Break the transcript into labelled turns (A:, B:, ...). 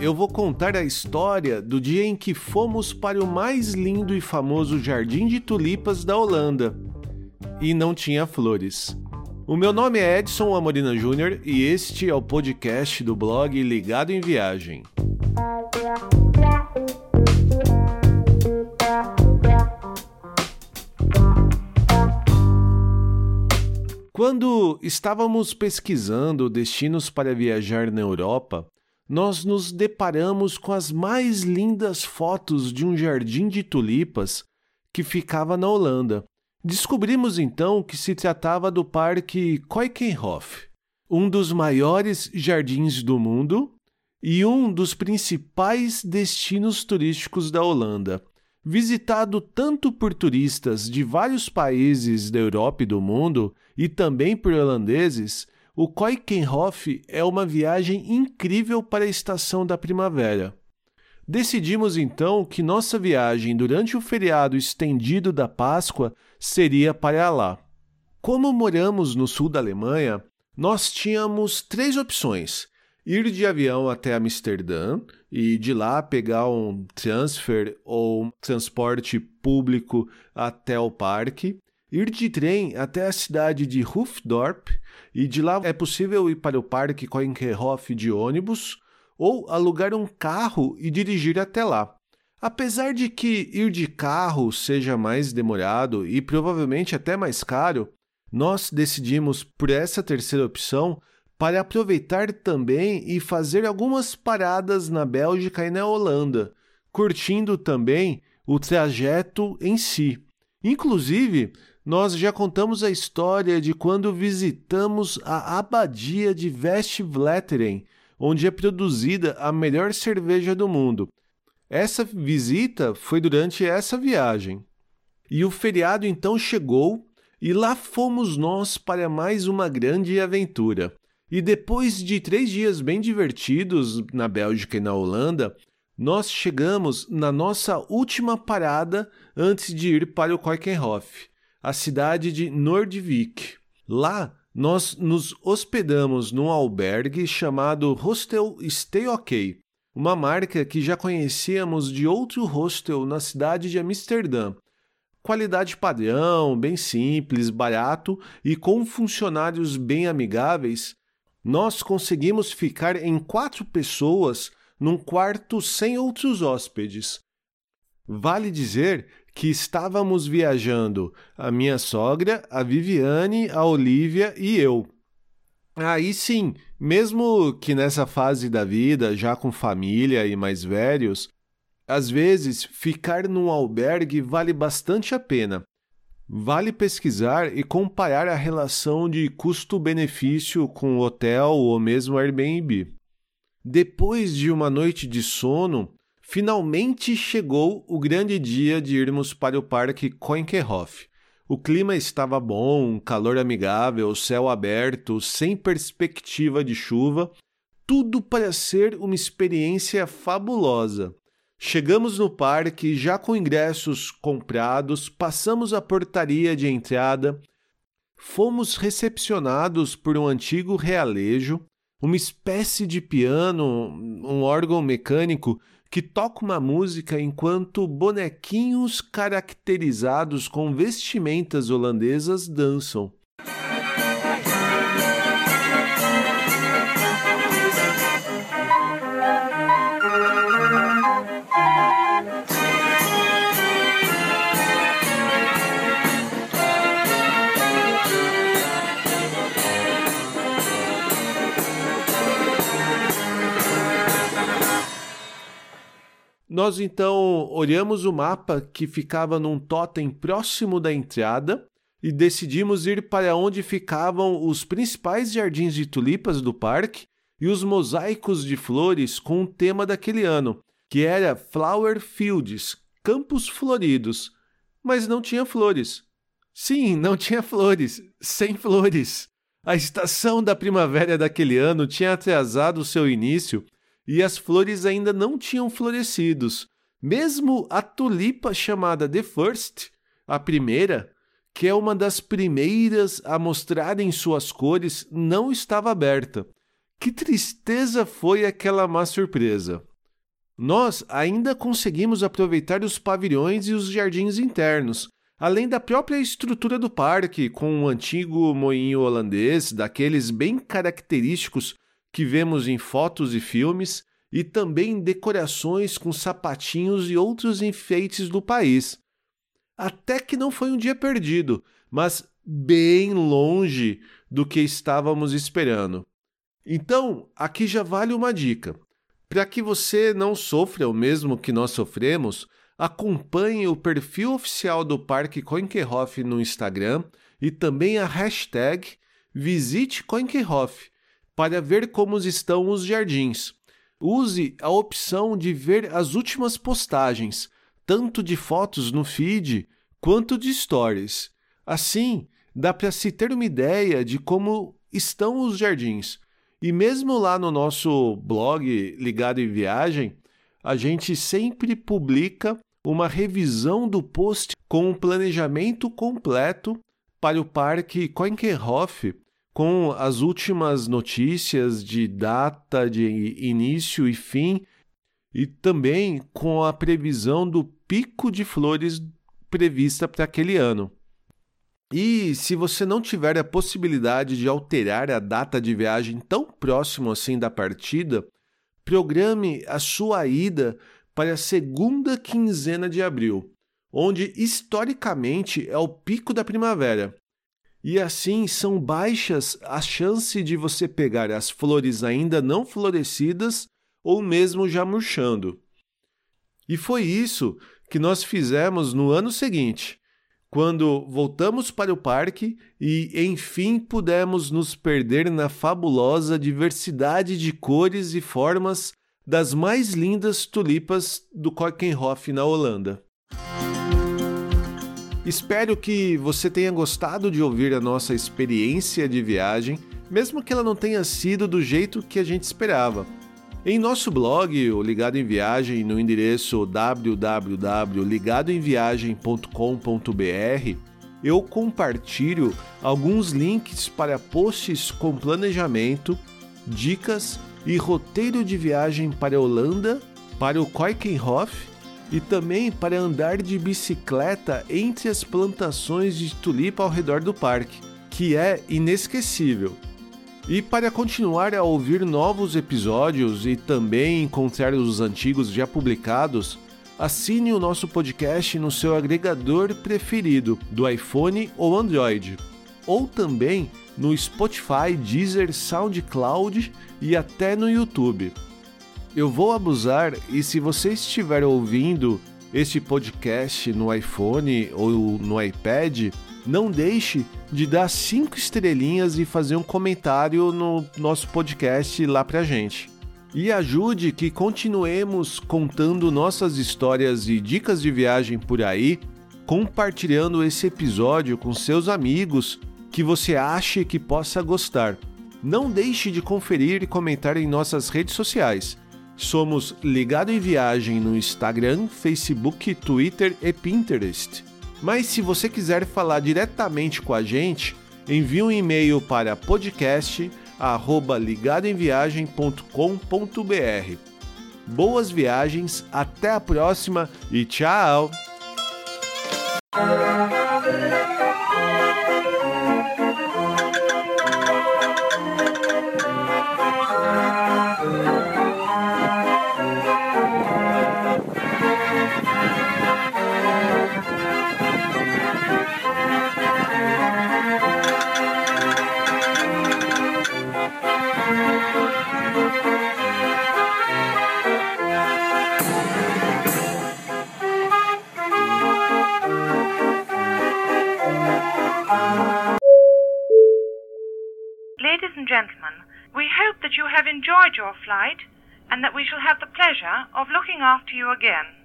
A: eu vou contar a história do dia em que fomos para o mais lindo e famoso jardim de tulipas da Holanda. E não tinha flores. O meu nome é Edson Amorina Júnior e este é o podcast do blog Ligado em Viagem. Quando estávamos pesquisando destinos para viajar na Europa, nós nos deparamos com as mais lindas fotos de um jardim de tulipas que ficava na Holanda. Descobrimos então que se tratava do Parque Keukenhof, um dos maiores jardins do mundo e um dos principais destinos turísticos da Holanda. Visitado tanto por turistas de vários países da Europa e do mundo e também por holandeses, o Keukenhof é uma viagem incrível para a estação da primavera. Decidimos então que nossa viagem durante o feriado estendido da Páscoa seria para lá. Como moramos no sul da Alemanha, nós tínhamos três opções: ir de avião até Amsterdã e de lá pegar um transfer ou transporte público até o parque, ir de trem até a cidade de Hoofddorp e de lá é possível ir para o Parque Keukenhof de ônibus ou alugar um carro e dirigir até lá. Apesar de que ir de carro seja mais demorado e provavelmente até mais caro, nós decidimos por essa terceira opção para aproveitar também e fazer algumas paradas na Bélgica e na Holanda, curtindo também o trajeto em si. Inclusive, nós já contamos a história de quando visitamos a abadia de Westvleteren, onde é produzida a melhor cerveja do mundo. Essa visita foi durante essa viagem. E o feriado então chegou e lá fomos nós para mais uma grande aventura. E depois de três dias bem divertidos na Bélgica e na Holanda, nós chegamos na nossa última parada antes de ir para o Keukenhof a cidade de Nordvik. Lá, nós nos hospedamos num albergue chamado Hostel Stay OK, uma marca que já conhecíamos de outro hostel na cidade de Amsterdã. Qualidade padrão, bem simples, barato e com funcionários bem amigáveis, nós conseguimos ficar em quatro pessoas num quarto sem outros hóspedes. Vale dizer que estávamos viajando a minha sogra, a Viviane, a Olivia e eu. Aí sim, mesmo que nessa fase da vida, já com família e mais velhos, às vezes ficar num albergue vale bastante a pena. Vale pesquisar e comparar a relação de custo-benefício com hotel ou mesmo Airbnb. Depois de uma noite de sono, Finalmente chegou o grande dia de irmos para o Parque Keukenhof. O clima estava bom, calor amigável, céu aberto, sem perspectiva de chuva, tudo para ser uma experiência fabulosa. Chegamos no parque já com ingressos comprados, passamos a portaria de entrada, fomos recepcionados por um antigo realejo, uma espécie de piano, um órgão mecânico que toca uma música enquanto bonequinhos caracterizados com vestimentas holandesas dançam. Nós então olhamos o mapa que ficava num totem próximo da entrada e decidimos ir para onde ficavam os principais jardins de tulipas do parque e os mosaicos de flores com o tema daquele ano, que era Flower Fields, campos floridos, mas não tinha flores. Sim, não tinha flores, sem flores. A estação da primavera daquele ano tinha atrasado seu início e as flores ainda não tinham florescidos. Mesmo a tulipa chamada The First, a primeira, que é uma das primeiras a mostrarem suas cores, não estava aberta. Que tristeza foi aquela má surpresa! nós ainda conseguimos aproveitar os pavilhões e os jardins internos, além da própria estrutura do parque, com um antigo moinho holandês, daqueles bem característicos que vemos em fotos e filmes, e também decorações com sapatinhos e outros enfeites do país. Até que não foi um dia perdido, mas bem longe do que estávamos esperando. Então, aqui já vale uma dica. Para que você não sofra o mesmo que nós sofremos, acompanhe o perfil oficial do Parque Coinkerhof no Instagram e também a hashtag Visite Coinkerhof para ver como estão os jardins. Use a opção de ver as últimas postagens, tanto de fotos no feed quanto de stories. Assim, dá para se ter uma ideia de como estão os jardins. E mesmo lá no nosso blog Ligado em Viagem, a gente sempre publica uma revisão do post com um planejamento completo para o Parque Coinkerhof, com as últimas notícias de data de início e fim, e também com a previsão do pico de flores prevista para aquele ano. E se você não tiver a possibilidade de alterar a data de viagem tão próximo assim da partida, programe a sua ida para a segunda quinzena de abril, onde historicamente é o pico da primavera. E assim são baixas as chances de você pegar as flores ainda não florescidas ou mesmo já murchando. E foi isso que nós fizemos no ano seguinte quando voltamos para o parque e, enfim, pudemos nos perder na fabulosa diversidade de cores e formas das mais lindas tulipas do Keukenhof na Holanda. Espero que você tenha gostado de ouvir a nossa experiência de viagem, mesmo que ela não tenha sido do jeito que a gente esperava. Em nosso blog, o Ligado em Viagem, no endereço www.ligadoemviagem.com.br, eu compartilho alguns links para posts com planejamento, dicas e roteiro de viagem para a Holanda, para o Keukenhof e também para andar de bicicleta entre as plantações de tulipa ao redor do parque, que é inesquecível. E para continuar a ouvir novos episódios e também encontrar os antigos já publicados, assine o nosso podcast no seu agregador preferido do iPhone ou Android, ou também no Spotify, Deezer, SoundCloud e até no YouTube. Eu vou abusar e se você estiver ouvindo este podcast no iPhone ou no iPad, não deixe de dar cinco estrelinhas e fazer um comentário no nosso podcast lá pra gente. E ajude que continuemos contando nossas histórias e dicas de viagem por aí, compartilhando esse episódio com seus amigos que você ache que possa gostar. Não deixe de conferir e comentar em nossas redes sociais. Somos Ligado em Viagem no Instagram, Facebook, Twitter e Pinterest. Mas se você quiser falar diretamente com a gente, envie um e-mail para podcast@ligadoemviagem.com.br. Boas viagens, até a próxima e tchau.
B: Enjoyed your flight and that we shall have the pleasure of looking after you again.